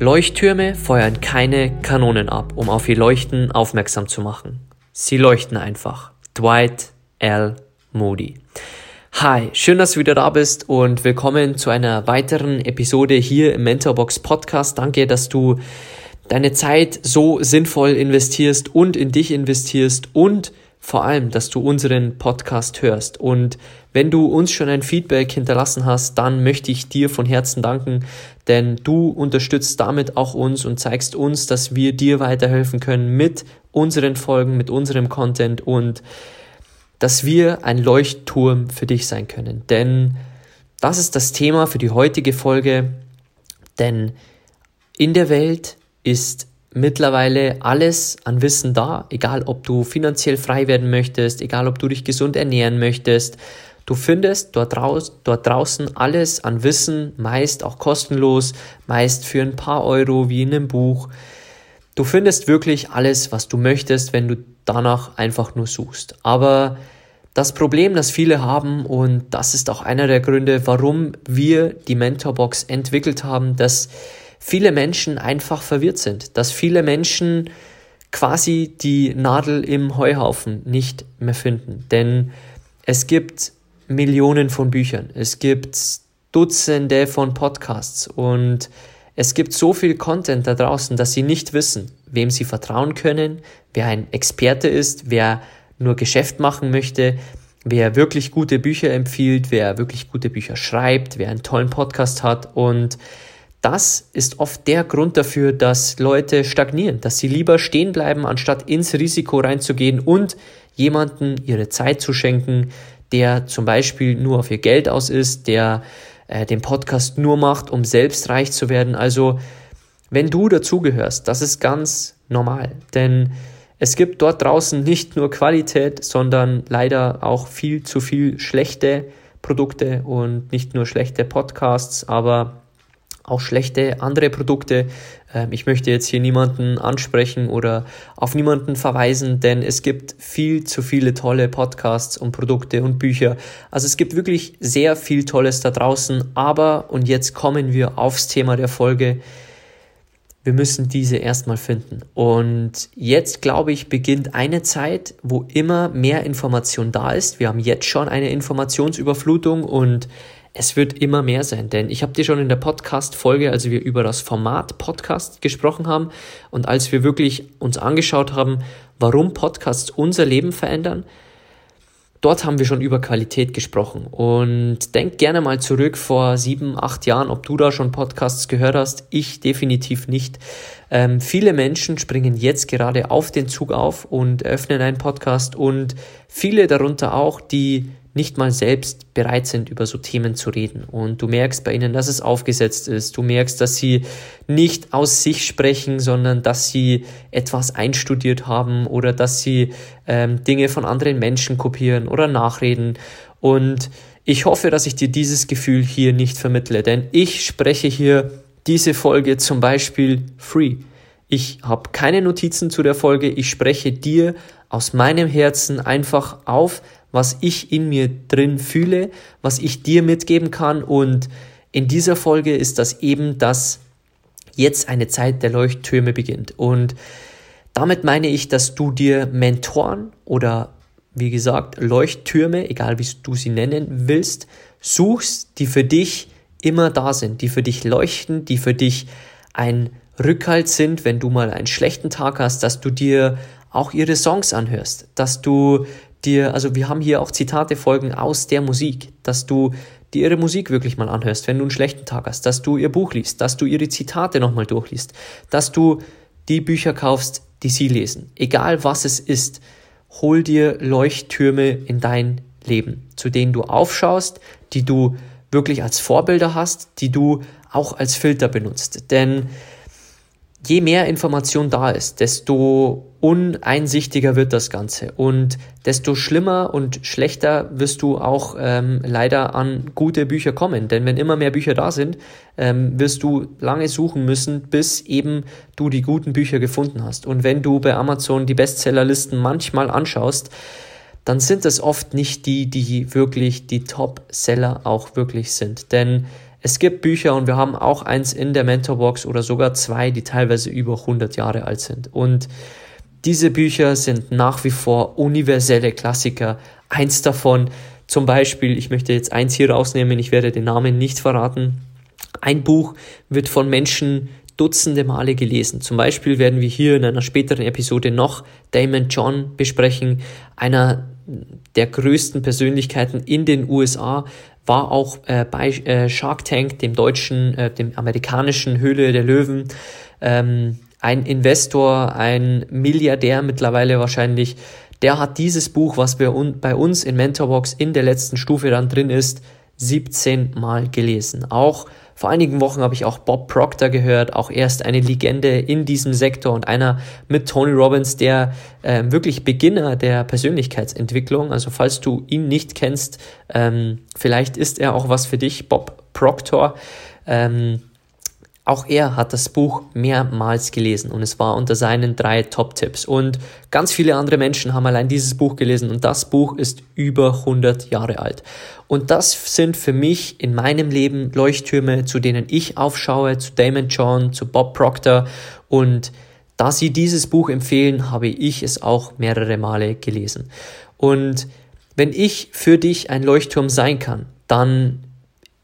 Leuchttürme feuern keine Kanonen ab, um auf ihr Leuchten aufmerksam zu machen. Sie leuchten einfach. Dwight L. Moody. Hi, schön, dass du wieder da bist und willkommen zu einer weiteren Episode hier im Mentorbox Podcast. Danke, dass du deine Zeit so sinnvoll investierst und in dich investierst und vor allem, dass du unseren Podcast hörst. Und wenn du uns schon ein Feedback hinterlassen hast, dann möchte ich dir von Herzen danken, denn du unterstützt damit auch uns und zeigst uns, dass wir dir weiterhelfen können mit unseren Folgen, mit unserem Content und dass wir ein Leuchtturm für dich sein können. Denn das ist das Thema für die heutige Folge, denn in der Welt ist mittlerweile alles an Wissen da, egal ob du finanziell frei werden möchtest, egal ob du dich gesund ernähren möchtest. Du findest dort, draus, dort draußen alles an Wissen, meist auch kostenlos, meist für ein paar Euro wie in einem Buch. Du findest wirklich alles, was du möchtest, wenn du danach einfach nur suchst. Aber das Problem, das viele haben, und das ist auch einer der Gründe, warum wir die Mentorbox entwickelt haben, dass viele Menschen einfach verwirrt sind, dass viele Menschen quasi die Nadel im Heuhaufen nicht mehr finden. Denn es gibt Millionen von Büchern, es gibt Dutzende von Podcasts. Und es gibt so viel Content da draußen, dass sie nicht wissen, wem sie vertrauen können, wer ein Experte ist, wer nur Geschäft machen möchte, wer wirklich gute Bücher empfiehlt, wer wirklich gute Bücher schreibt, wer einen tollen Podcast hat. Und das ist oft der Grund dafür, dass Leute stagnieren, dass sie lieber stehen bleiben, anstatt ins Risiko reinzugehen und jemanden ihre Zeit zu schenken, der zum Beispiel nur auf ihr Geld aus ist, der äh, den Podcast nur macht, um selbst reich zu werden. Also, wenn du dazugehörst, das ist ganz normal, denn es gibt dort draußen nicht nur Qualität, sondern leider auch viel zu viel schlechte Produkte und nicht nur schlechte Podcasts, aber auch schlechte andere Produkte. Ähm, ich möchte jetzt hier niemanden ansprechen oder auf niemanden verweisen, denn es gibt viel zu viele tolle Podcasts und Produkte und Bücher. Also es gibt wirklich sehr viel Tolles da draußen. Aber, und jetzt kommen wir aufs Thema der Folge, wir müssen diese erstmal finden. Und jetzt, glaube ich, beginnt eine Zeit, wo immer mehr Information da ist. Wir haben jetzt schon eine Informationsüberflutung und es wird immer mehr sein, denn ich habe dir schon in der Podcast-Folge, als wir über das Format Podcast gesprochen haben und als wir wirklich uns angeschaut haben, warum Podcasts unser Leben verändern, dort haben wir schon über Qualität gesprochen. Und denk gerne mal zurück vor sieben, acht Jahren, ob du da schon Podcasts gehört hast. Ich definitiv nicht. Ähm, viele Menschen springen jetzt gerade auf den Zug auf und öffnen einen Podcast und viele darunter auch, die nicht mal selbst bereit sind, über so Themen zu reden. Und du merkst bei ihnen, dass es aufgesetzt ist. Du merkst, dass sie nicht aus sich sprechen, sondern dass sie etwas einstudiert haben oder dass sie ähm, Dinge von anderen Menschen kopieren oder nachreden. Und ich hoffe, dass ich dir dieses Gefühl hier nicht vermittle, denn ich spreche hier diese Folge zum Beispiel free. Ich habe keine Notizen zu der Folge, ich spreche dir aus meinem Herzen einfach auf, was ich in mir drin fühle, was ich dir mitgeben kann. Und in dieser Folge ist das eben, dass jetzt eine Zeit der Leuchttürme beginnt. Und damit meine ich, dass du dir Mentoren oder wie gesagt Leuchttürme, egal wie du sie nennen willst, suchst, die für dich immer da sind, die für dich leuchten, die für dich ein Rückhalt sind, wenn du mal einen schlechten Tag hast, dass du dir auch ihre Songs anhörst, dass du dir, also wir haben hier auch Zitate folgen aus der Musik, dass du dir ihre Musik wirklich mal anhörst, wenn du einen schlechten Tag hast, dass du ihr Buch liest, dass du ihre Zitate nochmal durchliest, dass du die Bücher kaufst, die sie lesen. Egal was es ist, hol dir Leuchttürme in dein Leben, zu denen du aufschaust, die du wirklich als Vorbilder hast, die du auch als Filter benutzt. Denn je mehr Information da ist, desto uneinsichtiger wird das Ganze und desto schlimmer und schlechter wirst du auch ähm, leider an gute Bücher kommen. Denn wenn immer mehr Bücher da sind, ähm, wirst du lange suchen müssen, bis eben du die guten Bücher gefunden hast. Und wenn du bei Amazon die Bestsellerlisten manchmal anschaust, dann sind es oft nicht die, die wirklich die Top-Seller auch wirklich sind. Denn es gibt Bücher und wir haben auch eins in der Mentorbox oder sogar zwei, die teilweise über 100 Jahre alt sind. Und diese Bücher sind nach wie vor universelle Klassiker. Eins davon, zum Beispiel, ich möchte jetzt eins hier rausnehmen, ich werde den Namen nicht verraten. Ein Buch wird von Menschen Dutzende Male gelesen. Zum Beispiel werden wir hier in einer späteren Episode noch Damon John besprechen, einer der größten Persönlichkeiten in den USA, war auch äh, bei äh, Shark Tank, dem deutschen, äh, dem amerikanischen Höhle der Löwen, ähm, ein Investor, ein Milliardär mittlerweile wahrscheinlich. Der hat dieses Buch, was wir un bei uns in Mentorbox in der letzten Stufe dann drin ist, 17 Mal gelesen. Auch vor einigen Wochen habe ich auch Bob Proctor gehört, auch erst eine Legende in diesem Sektor und einer mit Tony Robbins, der äh, wirklich Beginner der Persönlichkeitsentwicklung. Also falls du ihn nicht kennst, ähm, vielleicht ist er auch was für dich, Bob Proctor. Ähm, auch er hat das Buch mehrmals gelesen und es war unter seinen drei Top-Tipps. Und ganz viele andere Menschen haben allein dieses Buch gelesen und das Buch ist über 100 Jahre alt. Und das sind für mich in meinem Leben Leuchttürme, zu denen ich aufschaue, zu Damon John, zu Bob Proctor. Und da sie dieses Buch empfehlen, habe ich es auch mehrere Male gelesen. Und wenn ich für dich ein Leuchtturm sein kann, dann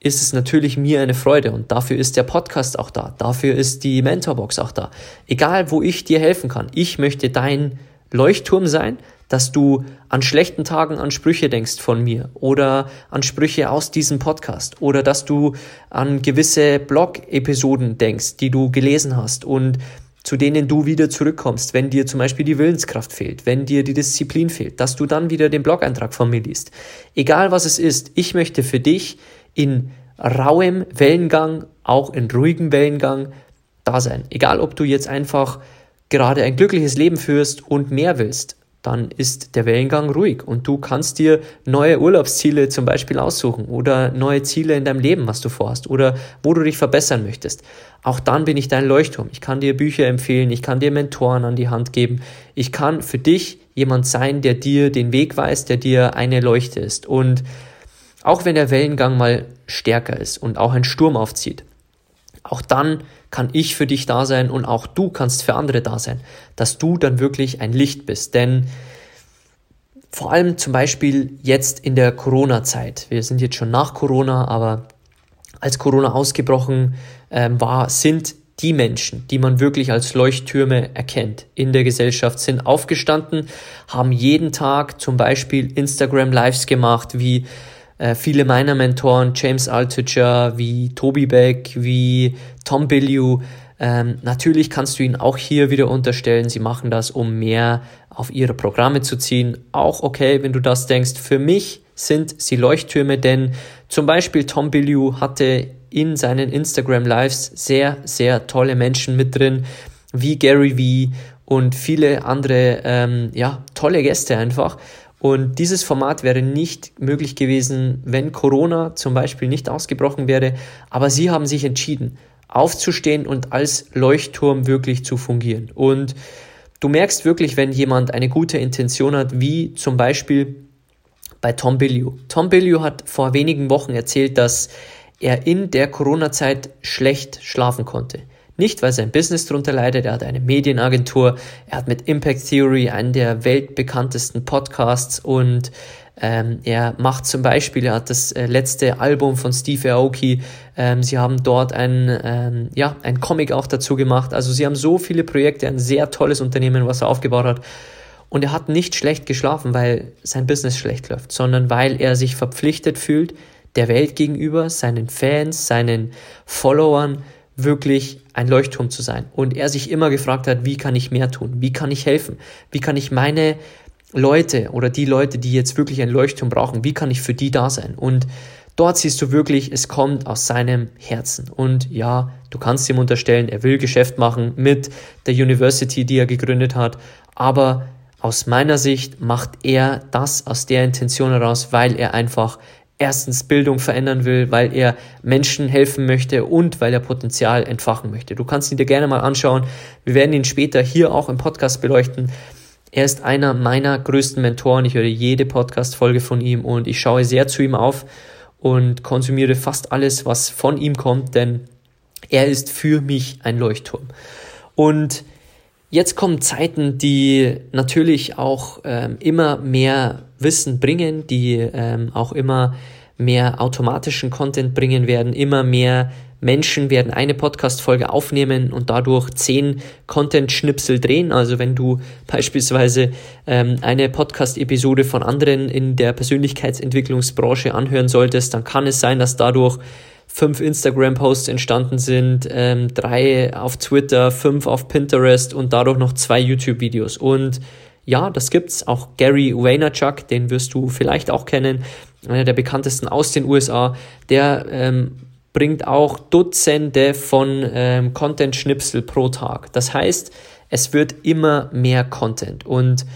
ist es natürlich mir eine Freude und dafür ist der Podcast auch da, dafür ist die Mentorbox auch da. Egal, wo ich dir helfen kann, ich möchte dein Leuchtturm sein, dass du an schlechten Tagen an Sprüche denkst von mir oder an Sprüche aus diesem Podcast oder dass du an gewisse Blog-Episoden denkst, die du gelesen hast und zu denen du wieder zurückkommst, wenn dir zum Beispiel die Willenskraft fehlt, wenn dir die Disziplin fehlt, dass du dann wieder den Blog-Eintrag von mir liest. Egal was es ist, ich möchte für dich in rauem Wellengang, auch in ruhigem Wellengang da sein. Egal, ob du jetzt einfach gerade ein glückliches Leben führst und mehr willst, dann ist der Wellengang ruhig und du kannst dir neue Urlaubsziele zum Beispiel aussuchen oder neue Ziele in deinem Leben, was du vorhast oder wo du dich verbessern möchtest. Auch dann bin ich dein Leuchtturm. Ich kann dir Bücher empfehlen, ich kann dir Mentoren an die Hand geben. Ich kann für dich jemand sein, der dir den Weg weist, der dir eine Leuchte ist. Und auch wenn der Wellengang mal stärker ist und auch ein Sturm aufzieht, auch dann kann ich für dich da sein und auch du kannst für andere da sein, dass du dann wirklich ein Licht bist. Denn vor allem zum Beispiel jetzt in der Corona-Zeit, wir sind jetzt schon nach Corona, aber als Corona ausgebrochen ähm, war, sind die Menschen, die man wirklich als Leuchttürme erkennt in der Gesellschaft, sind aufgestanden, haben jeden Tag zum Beispiel Instagram Lives gemacht, wie äh, viele meiner Mentoren, James Altucher, wie Toby Beck, wie Tom Billiou, ähm, natürlich kannst du ihnen auch hier wieder unterstellen, sie machen das, um mehr auf ihre Programme zu ziehen. Auch okay, wenn du das denkst. Für mich sind sie Leuchttürme, denn zum Beispiel Tom Billiou hatte in seinen Instagram Lives sehr, sehr tolle Menschen mit drin, wie Gary Vee und viele andere, ähm, ja, tolle Gäste einfach. Und dieses Format wäre nicht möglich gewesen, wenn Corona zum Beispiel nicht ausgebrochen wäre. Aber sie haben sich entschieden, aufzustehen und als Leuchtturm wirklich zu fungieren. Und du merkst wirklich, wenn jemand eine gute Intention hat, wie zum Beispiel bei Tom Billiou. Tom Billiou hat vor wenigen Wochen erzählt, dass er in der Corona-Zeit schlecht schlafen konnte. Nicht, weil sein Business darunter leidet, er hat eine Medienagentur, er hat mit Impact Theory einen der weltbekanntesten Podcasts und ähm, er macht zum Beispiel, er hat das äh, letzte Album von Steve Aoki, ähm, sie haben dort ein, ähm, ja, ein Comic auch dazu gemacht. Also sie haben so viele Projekte, ein sehr tolles Unternehmen, was er aufgebaut hat. Und er hat nicht schlecht geschlafen, weil sein Business schlecht läuft, sondern weil er sich verpflichtet fühlt, der Welt gegenüber, seinen Fans, seinen Followern, wirklich ein Leuchtturm zu sein. Und er sich immer gefragt hat, wie kann ich mehr tun? Wie kann ich helfen? Wie kann ich meine Leute oder die Leute, die jetzt wirklich ein Leuchtturm brauchen, wie kann ich für die da sein? Und Dort siehst du wirklich, es kommt aus seinem Herzen. Und ja, du kannst ihm unterstellen, er will Geschäft machen mit der University, die er gegründet hat, aber aus meiner Sicht macht er das aus der Intention heraus, weil er einfach erstens Bildung verändern will, weil er Menschen helfen möchte und weil er Potenzial entfachen möchte. Du kannst ihn dir gerne mal anschauen. Wir werden ihn später hier auch im Podcast beleuchten. Er ist einer meiner größten Mentoren. Ich höre jede Podcast-Folge von ihm und ich schaue sehr zu ihm auf und konsumiere fast alles, was von ihm kommt, denn er ist für mich ein Leuchtturm. Und Jetzt kommen Zeiten, die natürlich auch ähm, immer mehr Wissen bringen, die ähm, auch immer mehr automatischen Content bringen werden, immer mehr Menschen werden eine Podcast-Folge aufnehmen und dadurch zehn Content-Schnipsel drehen. Also wenn du beispielsweise ähm, eine Podcast-Episode von anderen in der Persönlichkeitsentwicklungsbranche anhören solltest, dann kann es sein, dass dadurch fünf Instagram-Posts entstanden sind, ähm, drei auf Twitter, fünf auf Pinterest und dadurch noch zwei YouTube-Videos. Und ja, das gibt's. Auch Gary Vaynerchuk, den wirst du vielleicht auch kennen, einer der bekanntesten aus den USA, der ähm, bringt auch Dutzende von ähm, Content-Schnipsel pro Tag. Das heißt, es wird immer mehr Content und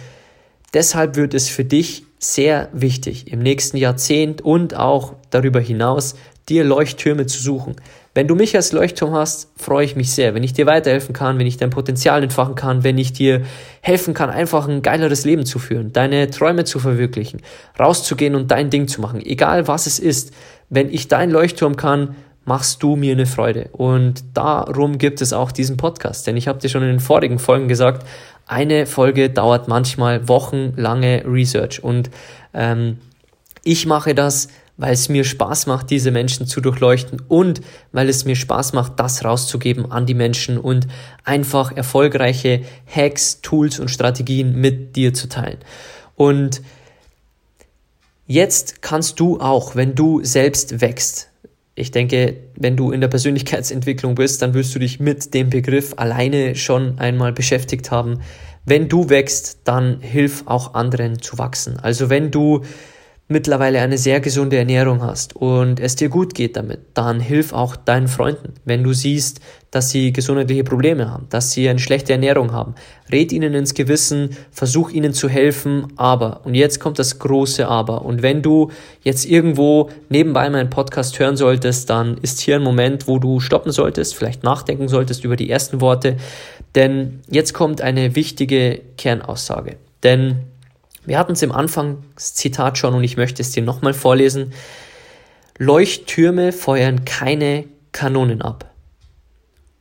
deshalb wird es für dich sehr wichtig, im nächsten Jahrzehnt und auch darüber hinaus dir Leuchttürme zu suchen. Wenn du mich als Leuchtturm hast, freue ich mich sehr. Wenn ich dir weiterhelfen kann, wenn ich dein Potenzial entfachen kann, wenn ich dir helfen kann, einfach ein geileres Leben zu führen, deine Träume zu verwirklichen, rauszugehen und dein Ding zu machen, egal was es ist, wenn ich dein Leuchtturm kann, machst du mir eine Freude. Und darum gibt es auch diesen Podcast. Denn ich habe dir schon in den vorigen Folgen gesagt, eine Folge dauert manchmal wochenlange Research. Und ähm, ich mache das weil es mir Spaß macht, diese Menschen zu durchleuchten und weil es mir Spaß macht, das rauszugeben an die Menschen und einfach erfolgreiche Hacks, Tools und Strategien mit dir zu teilen. Und jetzt kannst du auch, wenn du selbst wächst, ich denke, wenn du in der Persönlichkeitsentwicklung bist, dann wirst du dich mit dem Begriff alleine schon einmal beschäftigt haben. Wenn du wächst, dann hilf auch anderen zu wachsen. Also wenn du mittlerweile eine sehr gesunde Ernährung hast und es dir gut geht damit, dann hilf auch deinen Freunden. Wenn du siehst, dass sie gesundheitliche Probleme haben, dass sie eine schlechte Ernährung haben, red ihnen ins Gewissen, versuch ihnen zu helfen, aber, und jetzt kommt das große Aber, und wenn du jetzt irgendwo nebenbei meinen Podcast hören solltest, dann ist hier ein Moment, wo du stoppen solltest, vielleicht nachdenken solltest über die ersten Worte, denn jetzt kommt eine wichtige Kernaussage. Denn wir hatten es im Anfangszitat schon und ich möchte es dir nochmal vorlesen. Leuchttürme feuern keine Kanonen ab,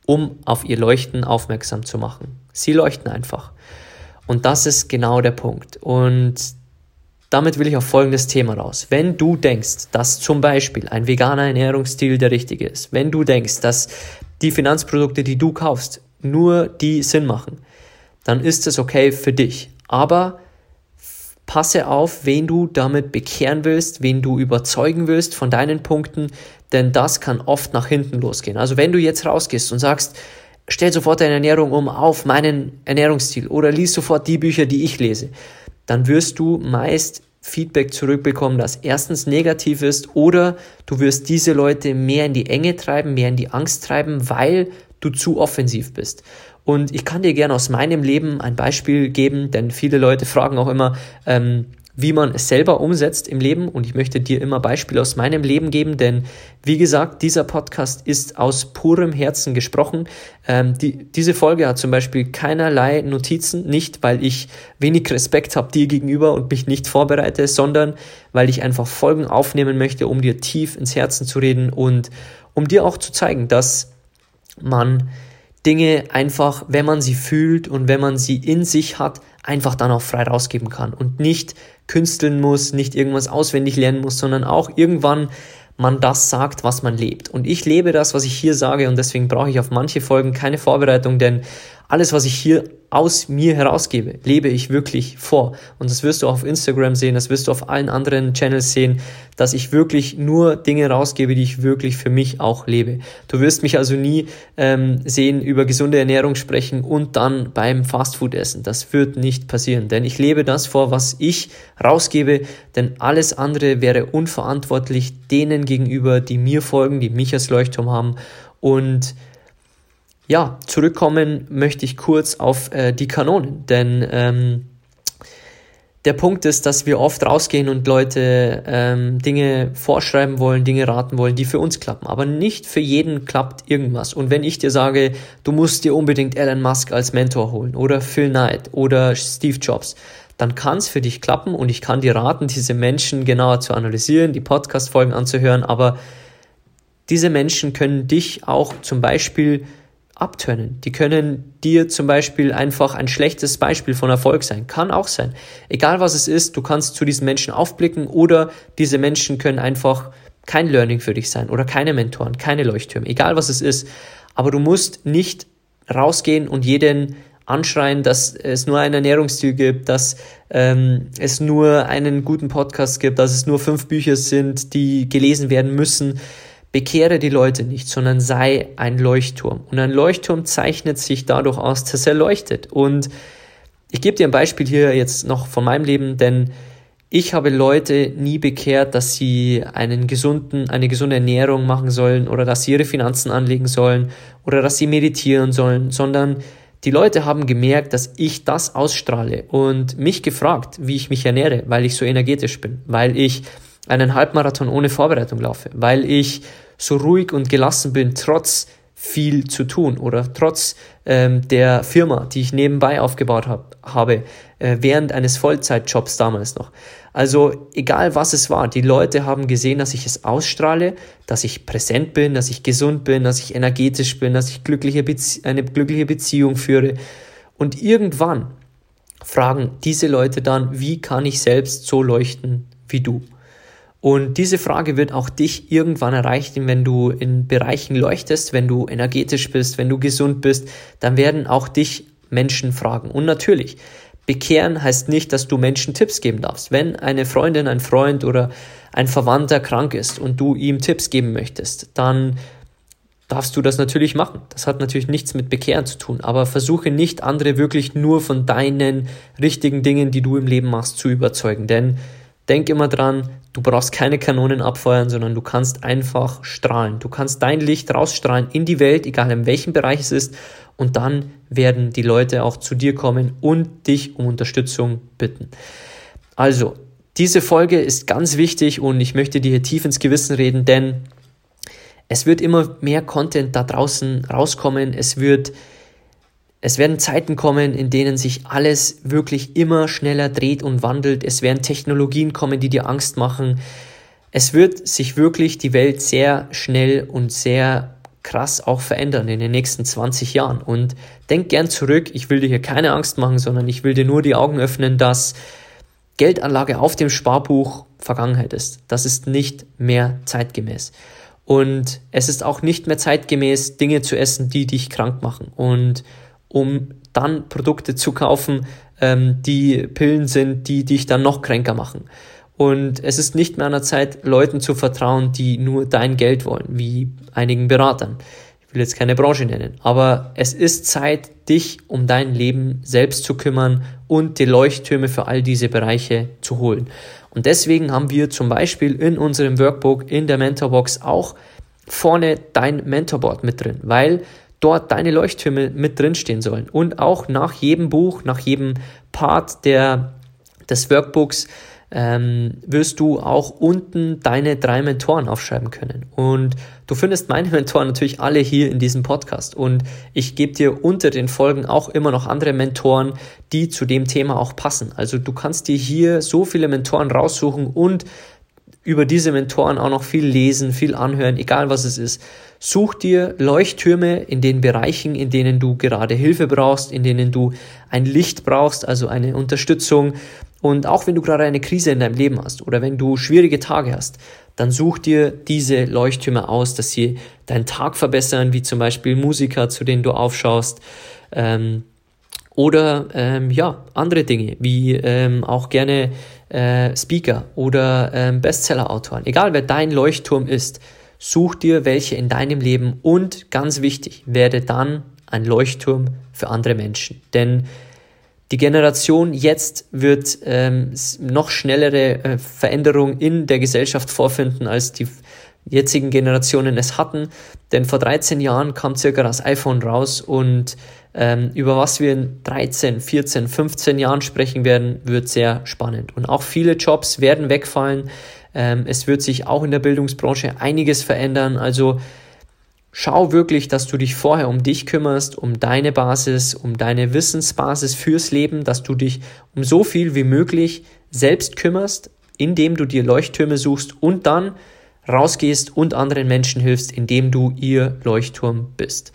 um auf ihr Leuchten aufmerksam zu machen. Sie leuchten einfach. Und das ist genau der Punkt. Und damit will ich auf folgendes Thema raus. Wenn du denkst, dass zum Beispiel ein veganer Ernährungsstil der richtige ist, wenn du denkst, dass die Finanzprodukte, die du kaufst, nur die Sinn machen, dann ist es okay für dich. Aber Passe auf, wen du damit bekehren willst, wen du überzeugen willst von deinen Punkten, denn das kann oft nach hinten losgehen. Also wenn du jetzt rausgehst und sagst, stell sofort deine Ernährung um auf meinen Ernährungsstil oder lies sofort die Bücher, die ich lese, dann wirst du meist Feedback zurückbekommen, das erstens negativ ist oder du wirst diese Leute mehr in die Enge treiben, mehr in die Angst treiben, weil du zu offensiv bist. Und ich kann dir gerne aus meinem Leben ein Beispiel geben, denn viele Leute fragen auch immer, ähm, wie man es selber umsetzt im Leben. Und ich möchte dir immer Beispiele aus meinem Leben geben, denn wie gesagt, dieser Podcast ist aus purem Herzen gesprochen. Ähm, die, diese Folge hat zum Beispiel keinerlei Notizen, nicht weil ich wenig Respekt habe dir gegenüber und mich nicht vorbereite, sondern weil ich einfach Folgen aufnehmen möchte, um dir tief ins Herzen zu reden und um dir auch zu zeigen, dass man Dinge einfach, wenn man sie fühlt und wenn man sie in sich hat, einfach dann auch frei rausgeben kann und nicht künsteln muss, nicht irgendwas auswendig lernen muss, sondern auch irgendwann man das sagt, was man lebt. Und ich lebe das, was ich hier sage und deswegen brauche ich auf manche Folgen keine Vorbereitung, denn alles, was ich hier aus mir herausgebe, lebe ich wirklich vor. Und das wirst du auf Instagram sehen, das wirst du auf allen anderen Channels sehen, dass ich wirklich nur Dinge rausgebe, die ich wirklich für mich auch lebe. Du wirst mich also nie ähm, sehen, über gesunde Ernährung sprechen und dann beim Fastfood essen. Das wird nicht passieren, denn ich lebe das vor, was ich rausgebe, denn alles andere wäre unverantwortlich denen gegenüber, die mir folgen, die mich als Leuchtturm haben und ja, zurückkommen möchte ich kurz auf äh, die Kanonen, denn ähm, der Punkt ist, dass wir oft rausgehen und Leute ähm, Dinge vorschreiben wollen, Dinge raten wollen, die für uns klappen. Aber nicht für jeden klappt irgendwas. Und wenn ich dir sage, du musst dir unbedingt Elon Musk als Mentor holen oder Phil Knight oder Steve Jobs, dann kann es für dich klappen und ich kann dir raten, diese Menschen genauer zu analysieren, die Podcast-Folgen anzuhören. Aber diese Menschen können dich auch zum Beispiel abtönen. Die können dir zum Beispiel einfach ein schlechtes Beispiel von Erfolg sein. Kann auch sein. Egal was es ist, du kannst zu diesen Menschen aufblicken oder diese Menschen können einfach kein Learning für dich sein oder keine Mentoren, keine Leuchttürme. Egal was es ist. Aber du musst nicht rausgehen und jeden anschreien, dass es nur einen Ernährungsstil gibt, dass ähm, es nur einen guten Podcast gibt, dass es nur fünf Bücher sind, die gelesen werden müssen Bekehre die Leute nicht, sondern sei ein Leuchtturm. Und ein Leuchtturm zeichnet sich dadurch aus, dass er leuchtet. Und ich gebe dir ein Beispiel hier jetzt noch von meinem Leben, denn ich habe Leute nie bekehrt, dass sie einen gesunden, eine gesunde Ernährung machen sollen oder dass sie ihre Finanzen anlegen sollen oder dass sie meditieren sollen, sondern die Leute haben gemerkt, dass ich das ausstrahle und mich gefragt, wie ich mich ernähre, weil ich so energetisch bin, weil ich einen Halbmarathon ohne Vorbereitung laufe, weil ich so ruhig und gelassen bin, trotz viel zu tun oder trotz ähm, der Firma, die ich nebenbei aufgebaut hab, habe, äh, während eines Vollzeitjobs damals noch. Also egal was es war, die Leute haben gesehen, dass ich es ausstrahle, dass ich präsent bin, dass ich gesund bin, dass ich energetisch bin, dass ich glückliche eine glückliche Beziehung führe. Und irgendwann fragen diese Leute dann, wie kann ich selbst so leuchten wie du? Und diese Frage wird auch dich irgendwann erreichen, wenn du in Bereichen leuchtest, wenn du energetisch bist, wenn du gesund bist, dann werden auch dich Menschen fragen. Und natürlich, bekehren heißt nicht, dass du Menschen Tipps geben darfst. Wenn eine Freundin, ein Freund oder ein Verwandter krank ist und du ihm Tipps geben möchtest, dann darfst du das natürlich machen. Das hat natürlich nichts mit Bekehren zu tun, aber versuche nicht andere wirklich nur von deinen richtigen Dingen, die du im Leben machst, zu überzeugen. Denn denk immer dran, Du brauchst keine Kanonen abfeuern, sondern du kannst einfach strahlen. Du kannst dein Licht rausstrahlen in die Welt, egal in welchem Bereich es ist. Und dann werden die Leute auch zu dir kommen und dich um Unterstützung bitten. Also, diese Folge ist ganz wichtig und ich möchte dir hier tief ins Gewissen reden, denn es wird immer mehr Content da draußen rauskommen. Es wird es werden Zeiten kommen, in denen sich alles wirklich immer schneller dreht und wandelt. Es werden Technologien kommen, die dir Angst machen. Es wird sich wirklich die Welt sehr schnell und sehr krass auch verändern in den nächsten 20 Jahren. Und denk gern zurück, ich will dir hier keine Angst machen, sondern ich will dir nur die Augen öffnen, dass Geldanlage auf dem Sparbuch Vergangenheit ist. Das ist nicht mehr zeitgemäß. Und es ist auch nicht mehr zeitgemäß, Dinge zu essen, die dich krank machen. Und um dann Produkte zu kaufen, ähm, die Pillen sind, die dich dann noch kränker machen. Und es ist nicht mehr an der Zeit, Leuten zu vertrauen, die nur dein Geld wollen, wie einigen Beratern. Ich will jetzt keine Branche nennen, aber es ist Zeit, dich um dein Leben selbst zu kümmern und die Leuchttürme für all diese Bereiche zu holen. Und deswegen haben wir zum Beispiel in unserem Workbook in der Mentorbox auch vorne dein Mentorboard mit drin, weil dort deine Leuchttürme mit drinstehen sollen. Und auch nach jedem Buch, nach jedem Part der, des Workbooks ähm, wirst du auch unten deine drei Mentoren aufschreiben können. Und du findest meine Mentoren natürlich alle hier in diesem Podcast. Und ich gebe dir unter den Folgen auch immer noch andere Mentoren, die zu dem Thema auch passen. Also du kannst dir hier so viele Mentoren raussuchen und über diese Mentoren auch noch viel lesen, viel anhören, egal was es ist. Such dir Leuchttürme in den Bereichen, in denen du gerade Hilfe brauchst, in denen du ein Licht brauchst, also eine Unterstützung. Und auch wenn du gerade eine Krise in deinem Leben hast oder wenn du schwierige Tage hast, dann such dir diese Leuchttürme aus, dass sie deinen Tag verbessern, wie zum Beispiel Musiker, zu denen du aufschaust. Ähm, oder ähm, ja, andere Dinge, wie ähm, auch gerne äh, Speaker oder ähm, Bestseller-Autoren. Egal wer dein Leuchtturm ist, such dir welche in deinem Leben und ganz wichtig, werde dann ein Leuchtturm für andere Menschen. Denn die Generation jetzt wird ähm, noch schnellere äh, Veränderungen in der Gesellschaft vorfinden, als die jetzigen Generationen es hatten. Denn vor 13 Jahren kam circa das iPhone raus und ähm, über was wir in 13, 14, 15 Jahren sprechen werden, wird sehr spannend. Und auch viele Jobs werden wegfallen. Ähm, es wird sich auch in der Bildungsbranche einiges verändern. Also schau wirklich, dass du dich vorher um dich kümmerst, um deine Basis, um deine Wissensbasis fürs Leben, dass du dich um so viel wie möglich selbst kümmerst, indem du dir Leuchttürme suchst und dann rausgehst und anderen Menschen hilfst, indem du ihr Leuchtturm bist.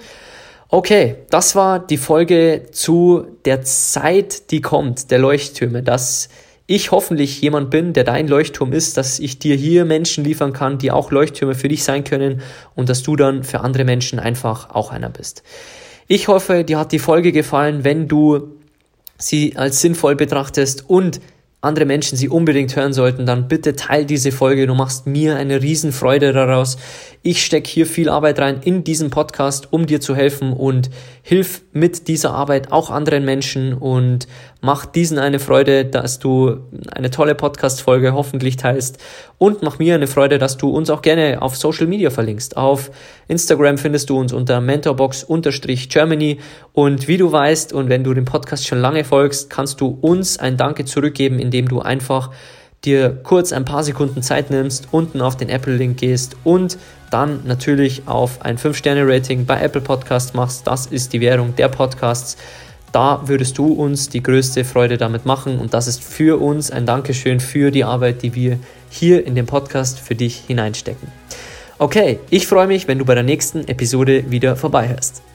Okay, das war die Folge zu der Zeit, die kommt, der Leuchttürme, dass ich hoffentlich jemand bin, der dein Leuchtturm ist, dass ich dir hier Menschen liefern kann, die auch Leuchttürme für dich sein können und dass du dann für andere Menschen einfach auch einer bist. Ich hoffe, dir hat die Folge gefallen, wenn du sie als sinnvoll betrachtest und andere Menschen sie unbedingt hören sollten, dann bitte teil diese Folge. Du machst mir eine Riesenfreude daraus. Ich stecke hier viel Arbeit rein in diesen Podcast, um dir zu helfen und hilf mit dieser Arbeit auch anderen Menschen und mach diesen eine Freude, dass du eine tolle Podcast-Folge hoffentlich teilst und mach mir eine Freude, dass du uns auch gerne auf Social Media verlinkst. Auf Instagram findest du uns unter mentorbox-germany und wie du weißt und wenn du dem Podcast schon lange folgst, kannst du uns ein Danke zurückgeben, indem du einfach dir kurz ein paar Sekunden Zeit nimmst, unten auf den Apple-Link gehst und dann natürlich auf ein 5-Sterne-Rating bei Apple Podcasts machst. Das ist die Währung der Podcasts. Da würdest du uns die größte Freude damit machen und das ist für uns ein Dankeschön für die Arbeit, die wir hier in den Podcast für dich hineinstecken. Okay, ich freue mich, wenn du bei der nächsten Episode wieder vorbeihörst.